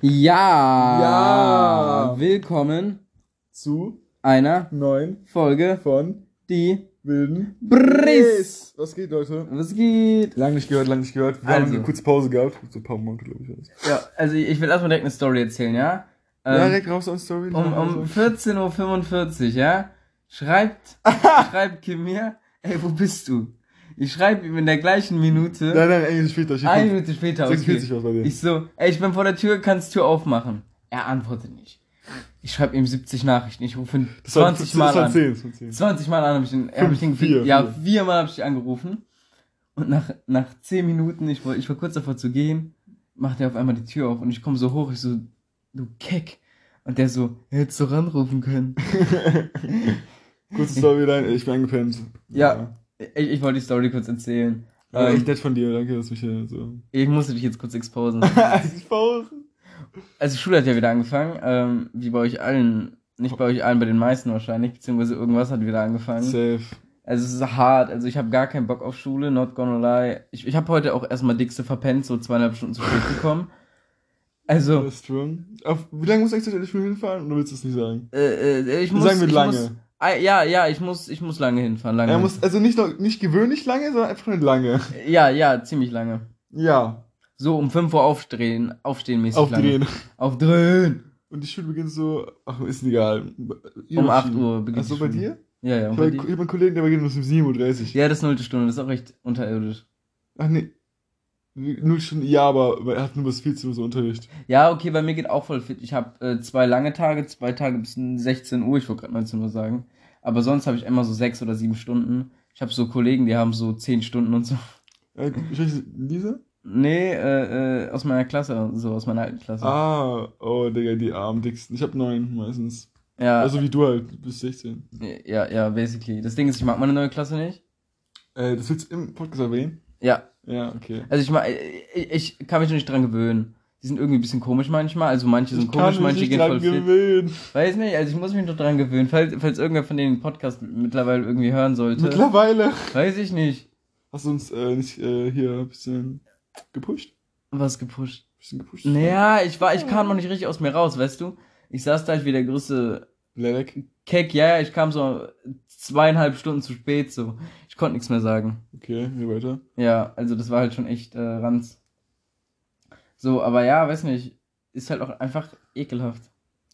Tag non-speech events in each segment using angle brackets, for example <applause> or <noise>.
Ja. Ja. Willkommen Zu einer neuen Folge von die Wilden Briss. Was geht, Leute? Was geht? Lang nicht gehört, lang nicht gehört. Wir Also. haben eine kurze Pause gehabt. So ein paar Monate, glaube ich. Ja, also ich will erstmal direkt eine Story erzählen, ja? ja, Ähm, direkt raus aus Story. um, um 14.45 Uhr, ja? Schreibt, <laughs> schreibt Kim mir, ey, wo bist du? Ich schreibe ihm in der gleichen Minute, Nein, nein, eigentlich später. Ich eine Minute später, okay. 46 was bei dir. Ich so, ey, ich bin vor der Tür, kannst Tür aufmachen. Er antwortet nicht. Ich schreibe ihm 70 Nachrichten, ich rufe ihn Das war- 20 das Mal an. 10, das war 10. 20 Mal an habe ich den, hab ich Fünf, vier, ja, vier. viermal habe ich dich angerufen. Und nach, nach 10 Minuten, ich war, ich war kurz davor zu gehen, macht er auf einmal die Tür auf und ich komme so hoch, ich so, du Keck. Und der so, hättest doch anrufen können. <laughs> Kurze Story rein, ich bin eingepennt. Ja. Ich, ich wollte die Story kurz erzählen. Aber Ähm, echt nett von dir, danke, dass du mich hier so. ich musste dich jetzt kurz exposen. <laughs> Pause. Also die Schule hat ja wieder angefangen, ähm, wie bei euch allen, nicht bei euch allen, bei den meisten wahrscheinlich, beziehungsweise irgendwas hat wieder angefangen. Safe. Also es ist hart, also ich habe gar keinen Bock auf Schule, not gonna lie. Ich, ich habe heute auch erstmal dickste verpennt, so zweieinhalb Stunden zu spät gekommen. Also, Das ist. Auf, wie lange musst du eigentlich zur Schule hinfahren? Oder willst du es nicht sagen? äh, äh, ich muss... Sagen wir ich lange. Muss, ah, ja, ja, ich muss, ich muss lange hinfahren, lange. Er muss, also nicht, noch, nicht gewöhnlich lange, sondern einfach nur lange. ja, ja, ziemlich lange. Ja. So um 5 Uhr aufstehen, aufstehen mäßig Aufdrehen. lange. Aufdrehen. Und die Schule beginnt so, ach, ist egal. Um 8 Uhr beginnt Achso, die bei dir? Ja, ja, Ich habe einen Kollegen, der beginnt um 7.30 Uhr. Ja, das ist nullte Stunde, das ist auch recht unterirdisch. Ach nee. Null Stunden, ja, aber er hat nur bis 14 Uhr so Unterricht. Ja, okay, bei mir geht auch voll fit. Ich habe äh, zwei lange Tage, zwei Tage bis 16 Uhr, ich wollte gerade 19 Uhr sagen. Aber sonst habe ich immer so sechs oder sieben Stunden. Ich habe so Kollegen, die haben so zehn Stunden und so. Äh, Lisa? Nee, äh, äh, aus meiner Klasse, so aus meiner alten Klasse. Ah, oh, Digga, die armen Dicksten. Ich hab neun meistens. ja, Also wie du halt, bis 16. ja, ja, basically. Das Ding ist, ich mag meine neue Klasse nicht. Äh, das willst du im Podcast erwähnen? Ja, Ja, okay. also ich mag, ich, ich kann mich noch nicht dran gewöhnen. Die sind irgendwie ein bisschen komisch manchmal. Also manche sind Ich kann komisch, mich manche nicht gehen dran gewöhnen. Weiß nicht, also ich muss mich noch dran gewöhnen. Falls, falls irgendwer von denen den Podcast mittlerweile irgendwie hören sollte. Mittlerweile. Weiß ich nicht. Hast du uns äh, nicht äh, hier ein bisschen gepusht? Was gepusht? Ein bisschen gepusht? Naja, ich war, ich kam noch nicht richtig aus mir raus, weißt du? Ich saß da ich wie der größte Lelek. Keck, ja, ich kam so zweieinhalb Stunden zu spät, so. Ich konnte nichts mehr sagen. Okay, hier weiter. Ja, also das war halt schon echt äh, ranz. So, aber ja, weiß nicht, ist halt auch einfach ekelhaft.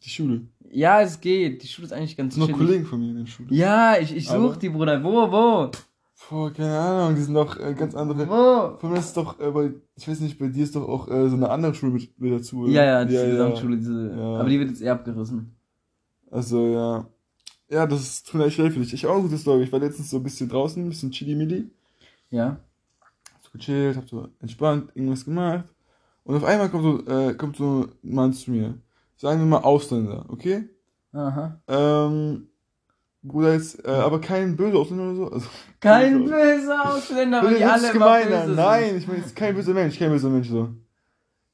Die Schule. Ja, es geht. Die Schule ist eigentlich ganz sind noch. Kollegen von mir in der Schule. Ja, ich, ich Aber- such die, Bruder. Wo, wo? Boah, keine Ahnung, die sind doch äh, ganz andere. Wo? Vor allem ist doch, äh, bei, ich weiß nicht, bei dir ist doch auch äh, so eine andere Schule mit, mit dazu. oder? Ja, ja, diese Gesamtschule, diese. Ja. Aber die wird jetzt eher abgerissen. Also, ja. Ja, das ist echt leid für dich. Ich auch eine gute Story. Ich war letztens so ein bisschen draußen, ein bisschen chili-milli. Ja. so gechillt, hab so entspannt irgendwas gemacht. Und auf einmal kommt so, äh, kommt so ein Mann zu mir. Sagen wir mal Ausländer, okay? Aha. Ähm, Bruder, jetzt, äh, aber kein böser Ausländer oder so. Also, Kein böser. Ausländer, weil die alle sich immer gemein böse. Nein, ich meine jetzt kein böser Mensch, kein böser Mensch so.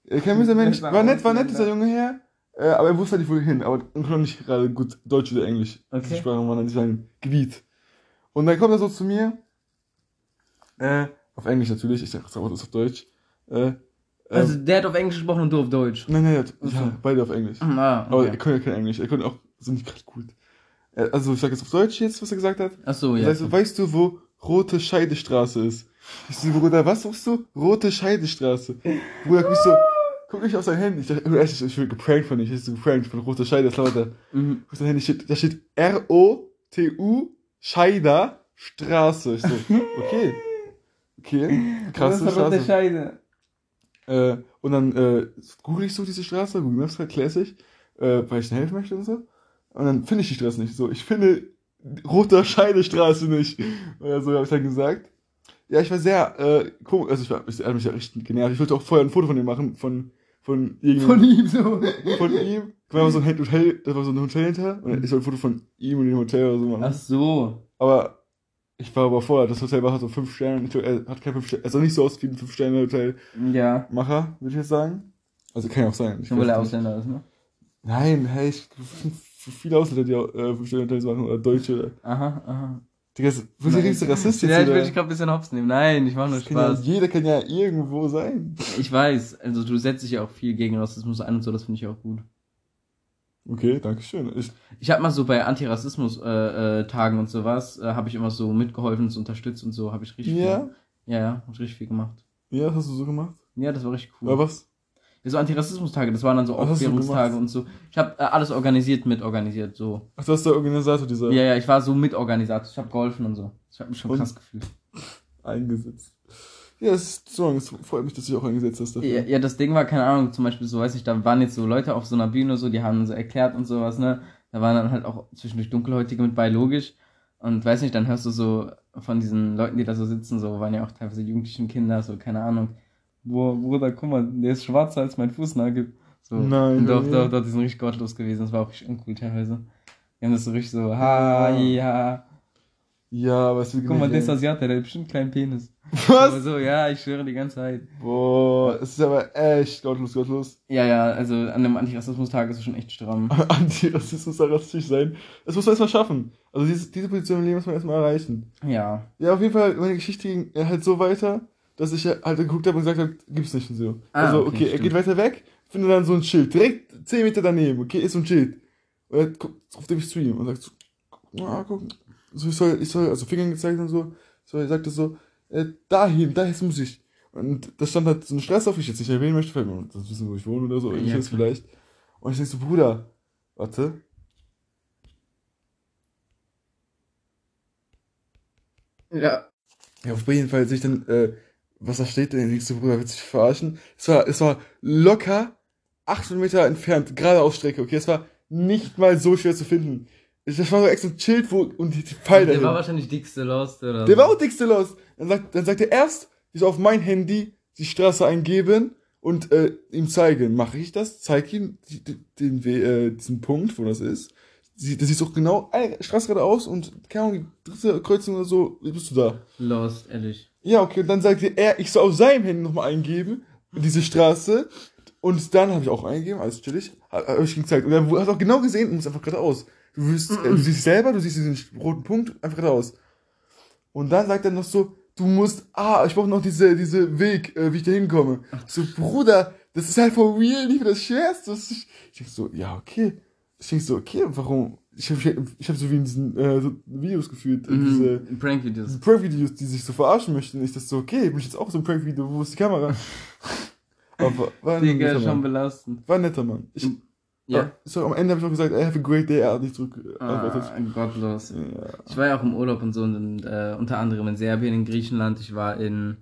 Äh, kein <laughs> böser Mensch. War nett, war nett, dieser Junge her. Äh, aber er wusste halt nicht, wohin. Aber er konnte nicht gerade gut Deutsch oder Englisch. Okay. Die Sprachen waren nicht sein Gebiet. Und dann kommt er so zu mir. Äh, auf Englisch natürlich. Ich dachte, das ist auf Deutsch. Äh, Also ähm, der hat auf Englisch gesprochen und du auf Deutsch. Nein, nein, so. ja, beide auf Englisch. Ah, Aber er okay. konnte ja kein Englisch. Er konnte auch so nicht gerade gut. Äh, Also, ich sag jetzt auf Deutsch jetzt, was er gesagt hat. Ach so, ja. sagt so, weißt du, wo Rote Scheidestraße ist? Ich so, Bruder, was suchst du? Rote Scheidestraße. Bruder, guck ich so, guck ich auf sein Handy. Ich dachte, echt, ich will geprankt von nicht. Ich so geprankt von Rote Scheide, das lauter. Mhm. Auf sein Handy, steht, da steht R-O-T-U Scheider Straße. Ich so, okay. Okay, krasse das Straße. Scheide. Äh, und dann äh, google ich so diese Straße, Google Maps halt classic, äh, weil ich ihnen helfen möchte und so. Und dann finde ich die Straße nicht. So, ich finde Roter Scheidestraße nicht. Oder so habe ich dann gesagt. Ja, ich war sehr äh, komisch, also ich war, ich, hat mich ja richtig genervt. Ich wollte auch vorher ein Foto von ihm machen, von, von Von ihm so. von ihm. Da war so ein Hotel, da war so ein Hotel hinter und ich wollte ein Foto von ihm und dem Hotel oder so machen. Ach so. Aber ich war aber vorher, das Hotel war hat so fünf Sterne, ich glaub, er hat keine fünf Sterne, er sah nicht so aus wie ein fünf Sterne Hotel. Ja. Macher, würde ich jetzt sagen. Also kann ja auch sein. Ich Nur weil er. Ausländer ist, ne? Nein, hey, ich für viele Ausländer, die auch äh, fünf Sterne Hotels machen oder Deutsche. Aha, aha. Digga, der richtigste Rassist jetzt Ja, ich will dich gerade ein bisschen hops nehmen. Nein, ich mache nur kann ja, Spaß. jeder kann ja irgendwo sein. Ich weiß, also du setzt dich ja auch viel gegen Rassismus ein und so, das finde ich auch gut. Okay, danke schön. Ich, Ich habe mal so bei Antirassismus-Tagen äh, Tagen und sowas, äh, habe ich immer so mitgeholfen, so unterstützt und so, habe ich richtig ja? viel. Ja, ja, hab ich richtig viel gemacht. Ja, das hast du so gemacht? Ja, das war richtig cool. Aber was? So Antirassismus-Tage, das waren dann so Was Aufklärungstage und so. Ich habe äh, alles organisiert, mitorganisiert, so. Ach, du hast der Organisator dieser Ja, ja, ich war so Mitorganisator, ich habe geholfen und so. Ich habe mich schon Und? krass gefühlt. eingesetzt. Ja, es ist so, es freut mich, dass du dich auch eingesetzt hast dafür. Ja, ja, das Ding war, keine Ahnung, zum Beispiel so, weiß ich, da waren jetzt so Leute auf so einer Bühne, so, die haben so erklärt und sowas, ne? Da waren dann halt auch zwischendurch Dunkelhäutige mit bei, logisch. Und weiß nicht, dann hörst du so von diesen Leuten, die da so sitzen, so, waren ja auch teilweise jugendlichen Kinder, so, keine Ahnung. Boah, Bruder, guck mal, der ist schwarzer als mein Fußnagel. So. Nein, Doch, Junge. doch, doch, die sind richtig gottlos gewesen, das war auch richtig uncool teilweise. Die haben das so richtig so, ha, ja. Ja, aber es wird Guck mal, der ist Asiater, der hat bestimmt einen kleinen Penis. <laughs> Aber Was? so, ja, ich schwöre die ganze Zeit. Boah, es ist aber echt gottlos, gottlos. Ja, ja, also an einem Antirassismus-Tag ist es schon echt stramm. <laughs> Antirassismus soll rassistisch sein. Das muss man erstmal schaffen. Also diese, diese Position im Leben muss man erstmal erreichen. Ja. Ja, auf jeden Fall, meine Geschichte ging halt so weiter, dass ich halt geguckt habe und gesagt habe, gibt's nicht und so. Ah, also, okay, okay, er geht weiter weg, finde dann so ein Schild, direkt 10 Meter daneben, okay, ist so ein Schild. Und er guckt auf dem Stream und sagt so, ah, guck, so, ich soll, ich soll, also Finger gezeigt und so, so, er sagt das so, äh, dahin, dahin muss ich. Und da stand halt so eine Straße auf, ich jetzt nicht erwähnen möchte, weil man das wissen, wo ich wohne oder so, ich Ja, weiß klar. vielleicht. Und ich denk so, Bruder, warte. Ja. Ja, auf jeden Fall sehe ich dann, äh, was da steht, der nächste Bruder wird sich verarschen. Es war, es war locker 800 Meter entfernt, geradeaus Strecke, okay? Es war nicht mal so schwer zu finden. Das war so extra Schild, wo, und die, die Pfeile Der dahin. war wahrscheinlich dickste Lost oder Der so. war auch dickste los. Dann sagt, dann sagt er erst, ich soll auf mein Handy die Straße eingeben und äh, ihm zeigen. Mache ich das? Zeig ihm die, die, den, äh, diesen Punkt, wo das ist. Sie, das sieht auch genau eine Straße geradeaus und keine Ahnung, die dritte Kreuzung oder so, bist du da. Lost, ehrlich. Ja, okay, und dann sagte er, ich soll auf seinem Handy nochmal eingeben, diese Straße. Und dann habe ich auch eingegeben, alles chillig, habe ich ihm gezeigt. Und er hat auch genau gesehen, du musst einfach geradeaus. Du, wirst, äh, du siehst dich selber, du siehst diesen roten Punkt, einfach geradeaus. Und dann sagt er noch so, du musst, ah, ich brauche noch diese, diese Weg, äh, wie ich da hinkomme. So, Bruder, das ist halt for real nicht das Schwerste. Das ist, ich denk so, ja, okay. Ich denk so, okay, warum? Ich habe ich hab so wie in diesen äh, so Videos gefühlt, äh, diese, Mhm. Prank-Videos. diese Prank-Videos, die sich so verarschen möchten. Ich das so, okay, bin ich jetzt auch so ein Prank-Video, wo ist die Kamera? <laughs> Aber war ein, Digga, netter schon Mann. belastend. war ein netter Mann. Ich, Ja. so, am Ende habe ich auch gesagt, I have a great day, er hat nicht zurückgeantwortet. Ah, gottlos. Ja. Ich war ja auch im Urlaub und so, und, äh, unter anderem in Serbien, in Griechenland, ich war in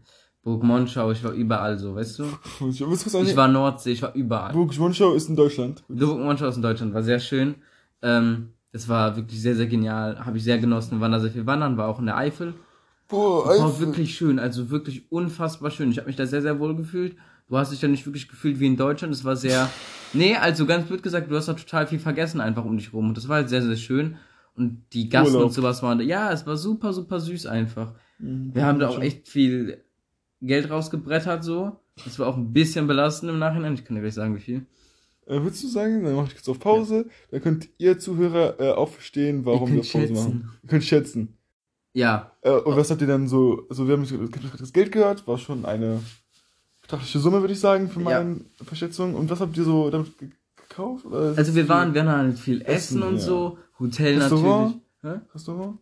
Burg Monschau, ich war überall so, weißt du? <laughs> Ich, Ich war Nordsee, ich war überall. Burg Schwunschau ist in Deutschland. Burg Monschau ist in Deutschland, war sehr schön. Ähm, das war wirklich sehr, sehr genial, habe ich sehr genossen, wir waren da sehr viel wandern, war auch in der Eifel. Boah, War Eifel. wirklich schön, also wirklich unfassbar schön. Ich habe mich da sehr, sehr wohl gefühlt. Du hast dich da nicht wirklich gefühlt wie in Deutschland. Es war sehr. <laughs> Nee, also ganz blöd gesagt, du hast da total viel vergessen einfach um dich rum. Und das war halt sehr, sehr schön. Und die Gassen Urlaub. und sowas waren da. Ja, es war super, super süß einfach. Mhm. Wir haben da auch echt viel Geld rausgebrettert so. Das war auch ein bisschen belastend im Nachhinein. Ich kann dir gleich sagen, wie viel. Äh, willst du sagen, dann mache ich kurz auf Pause. Dann könnt ihr Zuhörer äh, auch verstehen, warum wir Pause schätzen. machen. Ihr könnt schätzen. Ja, Äh, und was habt ihr dann so, also wir haben das Geld gehört, war schon eine betrachtliche Summe, würde ich sagen, für Ja. meine Verschätzung. Und was habt ihr so damit ge- gekauft? Also wir waren, wir haben halt viel Essen, Essen, und ja. so. Hotel Restaurant? natürlich. Hä? Restaurant?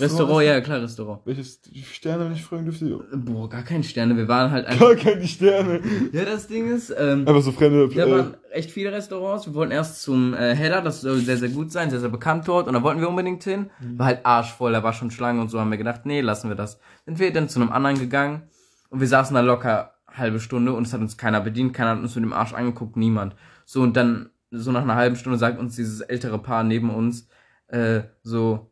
Restaurant, ja, klar, Restaurant. Welches die Sterne, wenn ich fragen dürfte? Boah, gar keine Sterne. Wir waren halt einfach. Gar keine Sterne. Ja, das Ding ist, ähm, Einfach so fremde. Da äh, waren echt viele Restaurants. Wir wollten erst zum äh, Heller, das soll sehr, sehr gut sein, sehr, sehr bekannt dort. Und da wollten wir unbedingt hin. War halt arschvoll, da war schon Schlange und so haben wir gedacht, nee, lassen wir das. Sind wir dann zu einem anderen gegangen und wir saßen da locker halbe Stunde und es hat uns keiner bedient, keiner hat uns mit dem Arsch angeguckt, niemand. So und dann, so nach einer halben Stunde sagt uns dieses ältere Paar neben uns, äh, so,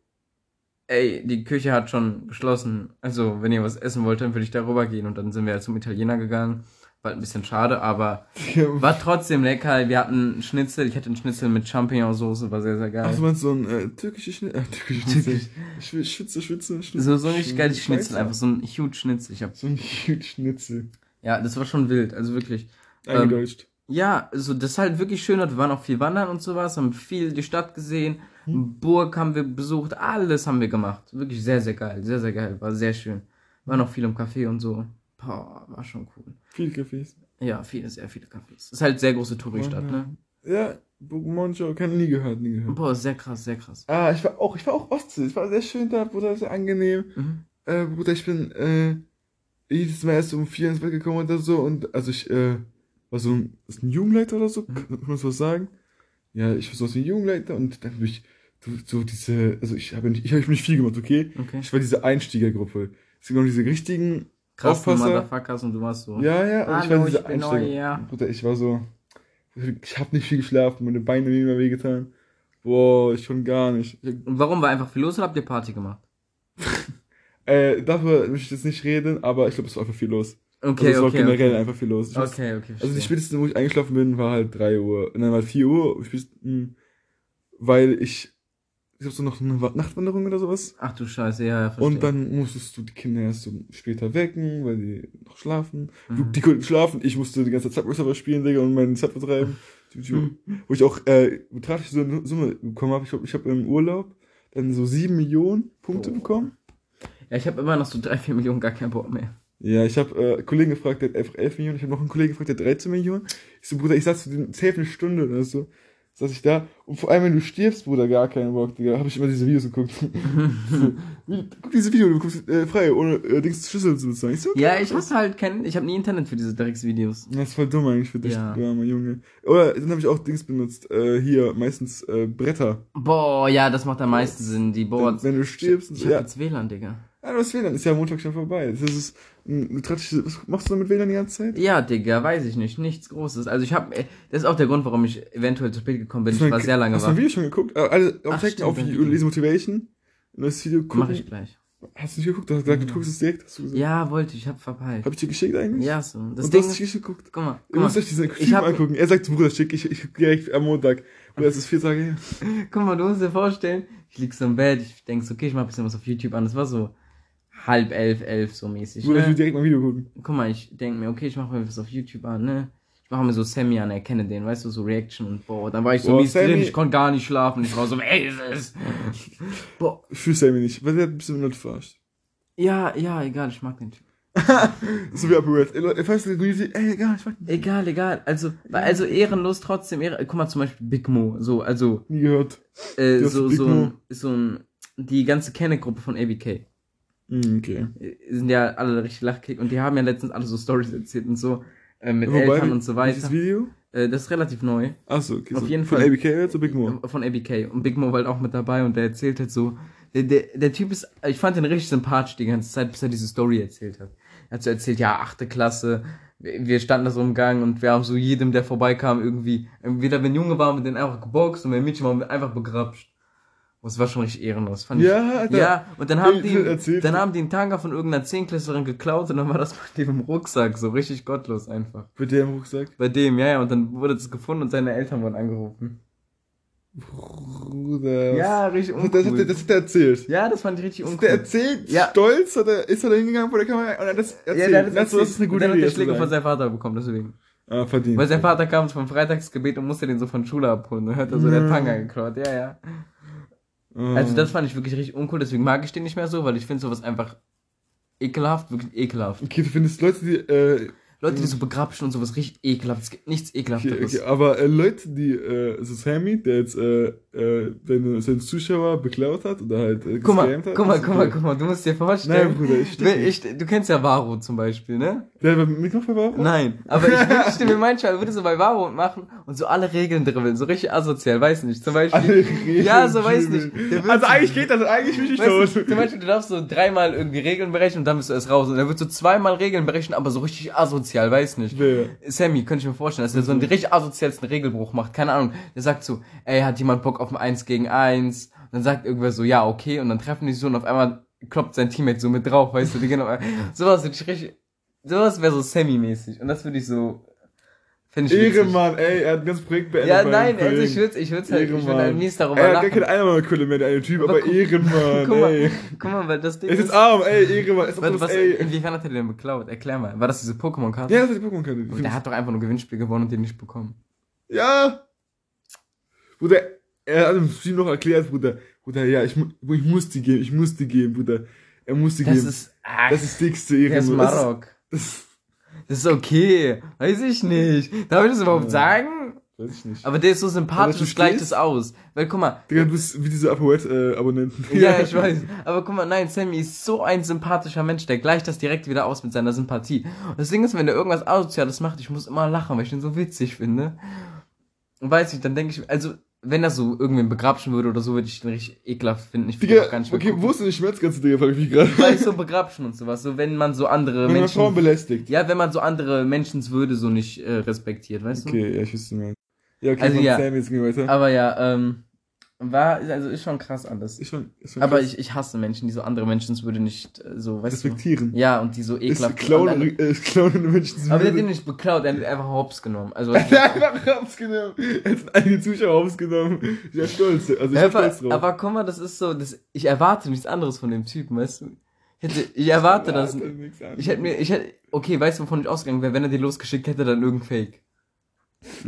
ey, die Küche hat schon geschlossen. Also, wenn ihr was essen wollt, dann würde ich da rüber gehen. Und dann sind wir halt zum Italiener gegangen. War halt ein bisschen schade, aber <laughs> war trotzdem lecker. Wir hatten Schnitzel. Ich hatte einen Schnitzel mit Champignonsauce, war sehr, sehr geil. Ach, du meinst so ein äh, türkisches Schnitzel? Äh, türkisches Schnitzel. Schwi- Schwitze, Schwitze, Schnitzel. so, so ein richtig geiles Schnitzel, einfach so ein huge Schnitzel. Ich hab, So ein huge Schnitzel. ja, das war schon wild, also wirklich. Ähm, Eingedeutscht. Ja, also das ist halt wirklich schön. Wir waren auch viel wandern und sowas, haben viel die Stadt gesehen, Burg haben wir besucht, alles haben wir gemacht. Wirklich sehr, sehr geil, sehr, sehr geil, war sehr schön. War noch viel im Café und so. Boah, war schon cool. Viele Cafés. Ja, viele, sehr viele Cafés. Ist halt sehr große Touristadt, ne? Ja, Monjo, kann nie gehört, nie gehört. Boah, sehr krass, sehr krass. Ah, ich war auch, ich war auch Ostsee. Es war sehr schön da, Bruder, sehr angenehm. Mhm. Äh, Bruder, ich bin, äh, jedes Mal erst um vier ins Bett gekommen oder so und, also ich, äh, war so ein, ist ein Jugendleiter oder so, Mhm. kann man so was sagen? Ja, ich war so ein Jugendleiter und dann bin ich, so, so diese, also ich habe nicht, ich habe nicht viel gemacht, okay? Okay. Ich war diese Einsteigergruppe. Es gibt noch diese richtigen Krassen Aufpasser. Motherfuckers und du warst so. Ja, ja, ich Hallo, war diese ich bin neu, Einsteiger. ja. Bruder, ich war so, ich habe nicht viel geschlafen, meine Beine haben mir immer wehgetan. Boah, ich schon gar nicht. Ich, Und warum war einfach viel los oder habt ihr Party gemacht? <laughs> äh, darüber möchte ich jetzt nicht reden, aber ich glaube, es war einfach viel los. Okay, also es okay. war generell okay. einfach viel los. Ich weiß- Okay, okay. Also die verstehe. spätestens, wo ich eingeschlafen bin, war halt 3 Uhr. Und dann war 4 Uhr, spätestens, hm, weil ich, ich hab so noch eine Wa- Nachtwanderung oder sowas. Ach du Scheiße, ja, ja, verstehe. Und dann musstest du die Kinder erst so später wecken, weil die noch schlafen. Mhm. Die konnten schlafen, ich musste die ganze Zeit Subway Surfer spielen, Digga, und meinen Zeit vertreiben. <laughs> Mhm. Wo ich auch, äh, betrachtet so eine Summe bekommen habe. Ich glaube, ich habe im Urlaub dann so 7 Millionen Punkte Oh. bekommen. Ja, ich habe immer noch so drei, vier Millionen gar keinen Bock mehr. Ja, ich habe äh, Kollegen gefragt, der hat einfach 11 Millionen. Ich habe noch einen Kollegen gefragt, der hat 13 Millionen. Ich so, Bruder, ich saß zu den safe eine Stunde oder so. Saß ich da. Und vor allem, wenn du stirbst, Bruder, gar keinen Bock, Digga. Habe ich immer diese Videos geguckt. <laughs> guck diese Video, du guckst äh, frei, ohne äh, Dings Schlüssel zu bezahlen. Ich so, okay. Ja, ich hasse halt kein, ich habe nie Internet für diese Drecksvideos. Das ist voll dumm eigentlich für dich, Ja. du armer Junge. Oder dann habe ich auch Dings benutzt. Äh, hier, meistens äh, Bretter. Boah, ja, das macht am meisten Sinn. Die Wenn, Boards. wenn du stirbst. Ich hab ja, jetzt WLAN, Digga. Ja, du hast WLAN. Ist ja Montag schon vorbei. Das ist, ein, was machst du mit WLAN die ganze Zeit? Ja, Digga, weiß ich nicht. Nichts Großes. Also ich habe, das ist auch der Grund, warum ich eventuell zu spät gekommen bin. Ich war sehr lange Hast du ein wach. Video schon geguckt? Äh, alle Ach, auf, auf. Lazy Motivation. Neues Video gucken. Mach ich gleich. Hast du nicht geguckt? Du hast gesagt, du guckst es direkt. Hast du gesagt? Ja, wollte ich, hab verpeilt. Hab ich dir geschickt eigentlich? Ja, so. Das Und Ding du hast nicht geguckt. guck mal, Ihr guck müsst mal, euch diesen hab- angucken. Er sagt, Bruder, schick ich, ich direkt am Montag. Bruder, es ist vier Tage her. <laughs> guck mal, du musst dir vorstellen, ich lieg so im Bett, ich denk so, okay, ich mach ein bisschen was auf YouTube an. Das war so halb elf, elf so mäßig. Bruder, ich will Ne? direkt mal ein Video gucken. Guck mal, ich denk mir, okay, ich mach mir was auf YouTube an, ne? Ich mache mir so Sammy an, erkenne den, weißt du, so Reaction und boah, dann war ich so Boah, mies drin, Sammy- ich konnte gar nicht schlafen, ich war so, ey, ist es? <laughs> Boah, Ich fühle Sammy nicht, weil der ein bisschen Leute verarscht. ja, ja, egal, ich mag den Typ. <laughs> So wie Upper. Ey, falls du ey, egal, ich mag den. Egal, egal, also, also ehrenlos trotzdem, ehre, guck mal zum Beispiel Big Mo, so, also, Nie gehört. äh, so, so ein, so ein, die ganze Kenneck-Gruppe von ABK. Hm, okay. äh, sind ja alle richtig lachkick und die haben ja letztens alle so Stories erzählt und so, äh, mit Wobei, Eltern und so weiter. Video? Äh, das ist relativ neu. Achso, okay. Auf so. jeden Von Fall. ABK jetzt oder Big Mo? Von ABK. Und Big Mo war halt auch mit dabei und der erzählt halt so. Der, der, der Typ ist, ich fand den richtig sympathisch die ganze Zeit, bis er diese Story erzählt hat. Er hat so erzählt, ja, achte Klasse, wir wir standen da so im Gang und wir haben so jedem, der vorbeikam, irgendwie, entweder wenn Junge war, mit denen einfach geboxt und wenn Mädchen war, einfach begrapscht. Und es war schon richtig ehrenlos, fand Ja, ich. Alter. Ja, und dann haben die, erzählt. dann haben die einen Tanga von irgendeiner Zehnklässlerin geklaut und dann war das bei dem im Rucksack, so richtig gottlos einfach. Bei der im Rucksack. Bei dem, ja, ja, und dann wurde das gefunden und seine Eltern wurden angerufen. Bruder. Ja, richtig was- Das, hat, uncool. das hat er erzählt. Ja, das fand ich richtig Das hat uncool. er erzählt, Ja. stolz, hat er, ist er da hingegangen vor der Kamera und hat das erzählt. Ja, der hat das, das, das ist eine und gute dann hat Idee. der das zu Schläger von seinem Vater bekommen, deswegen. Ah, verdient. Weil sein Vater kam vom Freitagsgebet und musste den so von Schule abholen. Und hat er so der Mhm. Tanga geklaut. Ja, ja. Ah. Also das fand ich wirklich richtig uncool, deswegen mag ich den nicht mehr so, weil ich finde sowas einfach ekelhaft, wirklich ekelhaft. Okay, du findest Leute, die, äh, Leute, die so begrapschen und sowas richtig ekelhaft. Es gibt nichts okay, ekelhafteres. okay, aber äh, Leute, die, äh, so Sammy, der jetzt, äh, äh, seine, seinen Zuschauer beklaut hat oder halt, äh, Guck mal, hat. guck mal, guck mal, okay. guck mal, du musst dir vorstellen. Nein, Bruder, ich Wenn ich, du kennst ja Varo zum Beispiel, ne? Der hat mit noch war? Nein, aber ich wünschte mir manchmal, würde so bei Varo machen und so alle Regeln dribbeln, so richtig asozial, weiß nicht. Zum Beispiel. Alle Regeln ja, so weiß nicht. Also so- eigentlich geht das, eigentlich bin ich tot. du, zum Beispiel, du darfst so dreimal irgendwie Regeln berechnen und dann bist du erst raus. Und dann wird so zweimal Regeln berechnen, aber so richtig asozial, weiß nicht. Wer? Sammy, könnte ich mir vorstellen, dass er so einen richtig asozialsten Regelbruch macht. Keine Ahnung. Der sagt so, ey, hat jemand Bock auf ein 1 gegen 1? Und dann sagt irgendwer so, ja, okay. Und dann treffen die so und auf einmal kloppt sein Teammate so mit drauf, weißt du, die gehen auf einmal, <laughs> sowas würde ich richtig, sowas wäre so Sammy-mäßig. Und das würde ich so, Find ich. Ehrenmann, ey, er hat ein ganzes Projekt beendet. Ja, nein, also ich würde ich würd's halt, ich würde halt mies darüber Er hat gar keine Einnahmequelle mehr, der eine Typ, Aber aber, guck- <laughs> Ehrenmann, Guck mal, ey. guck mal, weil das Ding ist jetzt arm, ey, Ehrenmann. Ist was, was, ey. inwiefern hat er den beklaut? Erklär mal. War das diese Pokémon-Karte? Ja, das ist die Pokémon-Karte. Und der hat doch einfach nur Gewinnspiel gewonnen und den nicht bekommen. Ja! Bruder, er hat im Stream noch erklärt, Bruder. Bruder, ja, ich, ich muss die geben, ich muss die geben, Bruder. Er muss die Das geben. ist, ah, das ist dickste ist Ehrenmann. Das Marok. Das, Das ist okay. Weiß ich nicht. Darf ich das überhaupt Ja. sagen? weiß ich nicht. Aber der ist so sympathisch, du das gleicht es aus. Weil guck mal, Digga, du bist wie diese ApoRed-Abonnenten. <laughs> ja, <laughs> ich weiß. Aber guck mal, nein, Sammy ist so ein sympathischer Mensch, der gleicht das direkt wieder aus mit seiner Sympathie. Und das Ding ist, wenn der irgendwas Asoziales macht, ich muss immer lachen, weil ich den so witzig finde. Und weiß ich, dann denke ich, also, wenn er so irgendwen begrapschen würde oder so, würde ich den richtig ekelhaft finden. Ich Digga, gar nicht okay, gucken. wo ist denn die Schmerzgrenze, Digga, frag ich mich gerade. Weil ich so begrapschen und sowas, so wenn man so andere Wenn man Frauen Menschen, belästigt. ja, wenn man so andere Menschenswürde so nicht äh, respektiert, weißt du? Okay, ja, ich wüsste mal. Ja, okay, Also ja. Sam, jetzt gehen wir weiter. Aber ja, ähm, war, also ist schon krass alles. Ist schon, ist schon Aber krass. ich, ich hasse Menschen, die so andere Menschenswürde nicht äh, so, weißt du? respektieren. Ja, und die so Ist ekelhaft. klauen, und- äh, klauen Menschen aber der hat den nicht beklaut, er hat einfach hops genommen. Also, <laughs> Er hat einfach rausgenommen. Er hat einige Zuschauer rausgenommen. Ich war stolz. Also ich war aber, stolz drauf. aber guck mal, das ist so, das, ich erwarte nichts anderes von dem Typen, weißt du? Ich, hätte, ich erwarte das. Ich hätte mir, ich hätte, okay, weißt du, wovon ich ausgegangen wäre, wenn er die losgeschickt hätte, dann irgendein Fake.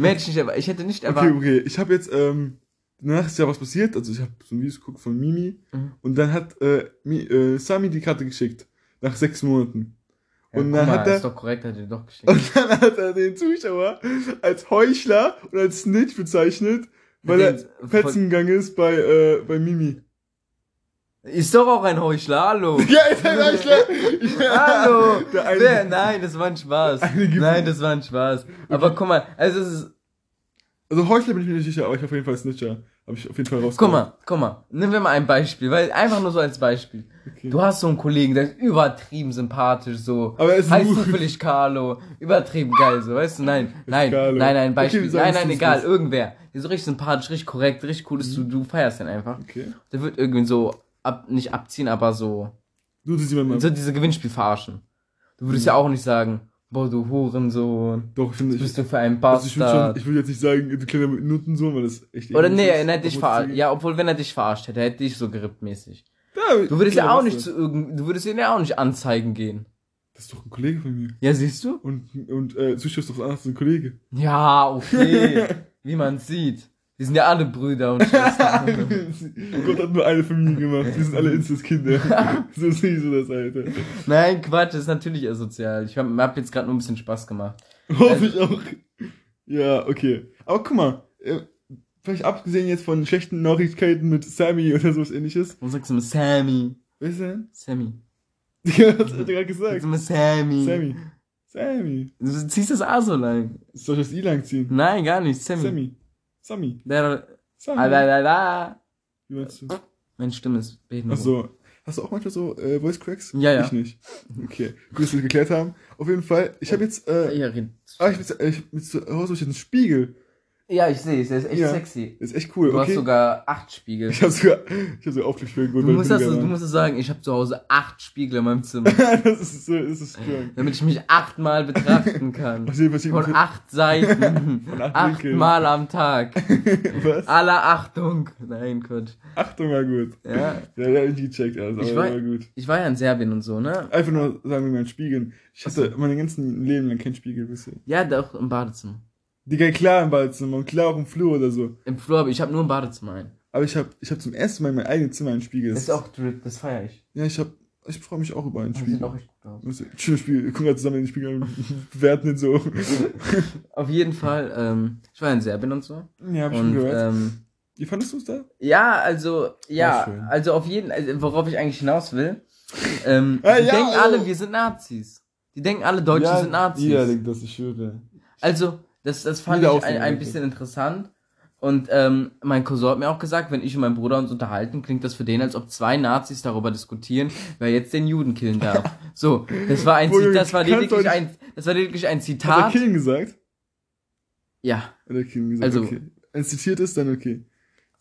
Hätte ich. Ich hätte nicht Okay, erwartet. okay. Ich habe jetzt, ähm, danach ist ja was passiert. Also ich habe so ein Video geguckt von Mimi. Mhm. Und dann hat äh, Mi, äh, Sami die Karte geschickt. Nach sechs Monaten. Ja, und dann mal, hat er- ist doch korrekt, hat er doch geschickt. Und dann hat er den Zuschauer als Heuchler und als Snitch bezeichnet, weil er Den- fetzen gegangen ist bei, äh, bei Mimi. Ist doch auch ein Heuchler, hallo. <laughs> Ja, ist ein Heuchler! <laughs> Hallo! Der eine- Wer? Nein, das war ein Spaß. Nein, das war ein Spaß. Aber guck mal, also es ist, Also Heuchler bin ich mir nicht sicher, aber ich auf jeden Fall Snitcher. Habe ich auf jeden Fall rausgekommen. guck mal, guck mal, nehmen wir mal ein Beispiel, weil einfach nur so als Beispiel. Okay. Du hast so einen Kollegen, der ist übertrieben sympathisch, so. Aber er ist heißt zufällig Carlo, übertrieben geil, so, weißt du, nein, <laughs> nein, nein, nein, Okay, Beispiel, sagen nein, nein, egal, irgendwer, der ist so richtig sympathisch, richtig korrekt, richtig cool ist, du, du feierst den einfach. Okay. Der wird irgendwie so, ab, nicht abziehen, aber so, Du, jemand mal. so diese Gewinnspiel verarschen. Du würdest ja auch nicht sagen, boah, du Hurensohn, Doch, ich finde, ich, bist du für ein also ich würde Bastard. ich jetzt nicht sagen, du kleiner Nutensohn, weil das echt Oder nee, er hätte dich verarscht. Ja, obwohl, wenn er dich verarscht hätte, er hätte dich so gerippt mäßig. Ja, Du würdest ja auch nicht Bastard. zu irgend, du würdest ihn ja auch nicht anzeigen gehen. Das ist doch ein Kollege von mir. Ja, siehst du? Und, und, äh, Zuschauer ist doch als ein Kollege. Ja, okay. <laughs> Wie man sieht. Wir sind ja alle Brüder und Schwestern. <laughs> Gott hat nur eine Familie gemacht. Wir sind alle Inzestkinder. <laughs> so siehst du das, Alter. Nein, Quatsch, das ist natürlich asozial. Ich hab, hab jetzt gerade nur ein bisschen Spaß gemacht. Hoffe ich auch. Ja, okay. Aber guck mal, äh, vielleicht abgesehen jetzt von schlechten Neuigkeiten mit Sammy oder sowas ähnliches. Und sagst du immer Sammy. Wer ist denn? Sammy. <laughs> Ja, das hat er gerade Sagst gesagt. du immer Sammy. Sammy. Sammy. Du ziehst das A so lang. Soll ich das I lang ziehen? Nein, gar nicht. Sammy. Sammy. Sammy. Da, Sammy. ah, da, da, da. Wie meinst du? Meine Stimme ist behindert. Ach so. Hast du auch manchmal so äh, Voice Cracks? Ja, ja. Ich nicht. Okay. Gut, dass wir das geklärt haben. Auf jeden Fall. Ich habe jetzt, äh, Ja, red. ah, ich bin ich, mit zu Hause ich einen Spiegel. Ja, ich sehe es. Der ist echt Ja. sexy. Ist echt cool. Du hast okay. sogar acht Spiegel. ich habe sogar, ich habe sogar Aufklickspiegel Du musst, das, du musst das sagen, ich habe zu Hause acht Spiegel in meinem Zimmer, <laughs> das ist so, das ist strong. damit ich mich achtmal betrachten kann. Was hier passiert? <laughs> Von acht Seiten. Von acht. Achtmal am Tag. <laughs> Was? Aller Achtung. Nein, Quatsch. Achtung, war gut. Ja. Ja, der nicht gecheckt, also, Ich wei- war gut. Ich war ja in Serbien und so, ne? Einfach nur sagen wir mal Spiegeln. Ich hatte mein ganzen Leben lang keinen Spiegel bisher. Ja, doch im Badezimmer. Digga, klar im Badezimmer und klar auch im Flur oder so. Im Flur, aber ich habe nur im Badezimmer einen. Aber ich habe ich hab zum ersten Mal in meinem eigenen Zimmer einen Spiegel. Das ist auch Drip, das feiere ich. Ja, ich hab, ich freue mich auch über einen Das sieht Spiegel. auch echt gut aus. Schönes Spiel. Wir gucken gerade zusammen in den Spiegel und <laughs> bewerten den so. <laughs> Auf jeden Fall, ähm, ich war in Serbien und so. Ja, hab ich schon Und gehört. ähm, Wie fandest du es da? ja, also, ja, also auf jeden also worauf ich eigentlich hinaus will. Ähm, Ah, die ja, denken oh. alle, wir sind Nazis. Die denken alle, Deutsche sind Nazis. Jeder denkt das, ich schwöre. Also, das, das fand ich ein, ein bisschen interessant. Und ähm, mein Cousin hat mir auch gesagt, wenn ich und mein Bruder uns unterhalten, klingt das für den, als ob zwei Nazis darüber diskutieren, wer jetzt den Juden killen darf. <laughs> So, das war ein Zitat, das war lediglich ein, das war lediglich ein Hat er Zitat. Killen gesagt? Ja, Hat er Killen gesagt? Also- okay. Wenn es zitiert ist, dann okay.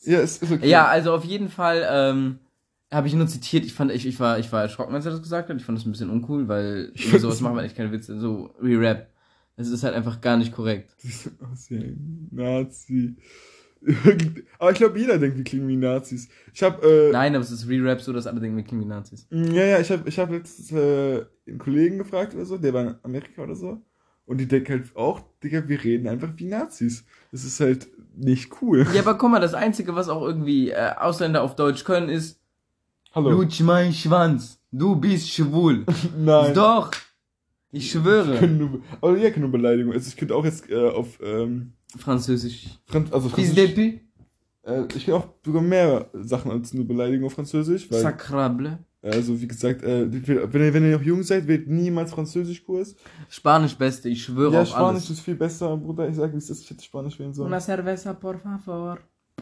Ja, ist, ist okay. ja, also auf jeden Fall ähm, habe ich nur zitiert. Ich fand, ich, ich war, ich war erschrocken, als er das gesagt hat. Ich fand das ein bisschen uncool, weil sowas machen wir echt keine Witze. So Re-Rap. Es ist halt einfach gar nicht korrekt. Sieht aus wie ein Nazi. Aber ich glaube, jeder denkt, wir klingen wie Nazis. Ich habe äh, Nein, aber es ist Re-Rap so, dass alle denken, wir klingen wie Nazis. Ja, ja, ich habe ich hab letztens äh, einen Kollegen gefragt oder so, der war in Amerika oder so. Und die denken halt auch, Digga, wir reden einfach wie Nazis. Das ist halt nicht cool. Ja, aber guck mal, das Einzige, was auch irgendwie äh, Ausländer auf Deutsch können, ist Hallo. Lutsch mein Schwanz, du bist schwul. <laughs> Nein. Doch, ich schwöre. Können nur, aber ja, keine Beleidigung. Also ich könnte auch jetzt äh, auf ähm, Französisch. Franz also Französisch. Äh, ich kann auch sogar mehr Sachen als nur Beleidigung auf Französisch, weil sacrable. also wie gesagt, äh, wenn ihr wenn ihr noch jung seid, wählt niemals Französischkurs. Spanisch Beste, ich schwöre Ja, auf Spanisch alles. ist viel besser, Bruder. Ich sag, wie es ist, ich hätte Spanisch wählen sollen. Una cerveza, por favor.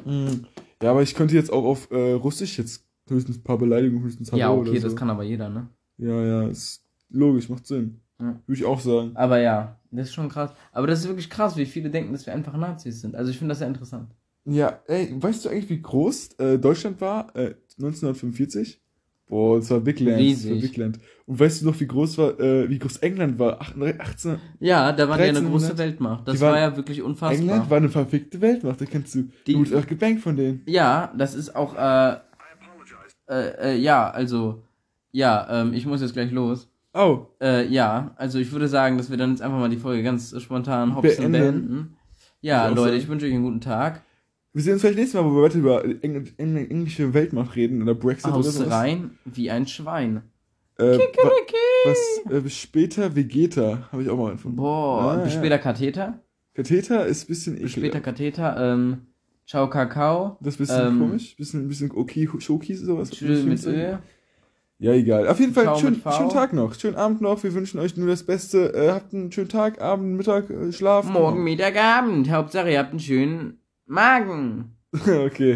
Mm. Ja, aber ich könnte jetzt auch auf äh, Russisch jetzt höchstens ein paar Beleidigungen, höchstens Hallo Ja, okay, oder so. das kann aber jeder, ne? Ja, ja, ist logisch, macht Sinn. Ja. Würde ich auch sagen. Aber ja, das ist schon krass. Aber das ist wirklich krass, wie viele denken, dass wir einfach Nazis sind. Also ich finde das sehr interessant. Ja, ey, weißt du eigentlich, wie groß äh, Deutschland war äh, 1945? Boah, das war Big Land. Das war Riesig. Big Land. Und weißt du noch, wie groß war, äh, wie groß England war? Ach, 18, Ja, da war ja eine 1300. große Weltmacht. Das war ja wirklich unfassbar. England war eine verfickte Weltmacht, da kennst du. Die- du wurdest auch gebankt von denen. Ja, das ist auch, äh, äh, äh, ja, also, ja, ähm, ich muss jetzt gleich los. Oh, Äh, ja, also ich würde sagen, dass wir dann jetzt einfach mal die Folge ganz spontan hopsen Beenden. beenden. Ja, auch Leute, ich wünsche euch einen guten Tag. wir sehen uns vielleicht nächstes Mal, wo wir weiter über Engl Engl englische Weltmacht reden oder Brexit oder Haus sowas. rein wie ein Schwein. Äh, Kikeriki. was, äh, bis später Vegeta, habe ich auch mal gefunden. Boah, Ah, bis ja. später Katheter. Katheter ist ein bisschen Bis eklig. später Katheter. Ähm, ciao Kakao. Das ist ein bisschen Ähm, komisch. Bisschen, bisschen okay, Schokis sowas. Tschüss mit Öl. Ja, egal. Auf jeden Fall, Ciao schön, schönen Tag noch. Schönen Abend noch. Wir wünschen euch nur das Beste. Äh, habt einen schönen Tag, Abend, Mittag, äh, Schlaf. Morgen, Mittag, Abend. Hauptsache, ihr habt einen schönen Magen. <laughs> okay.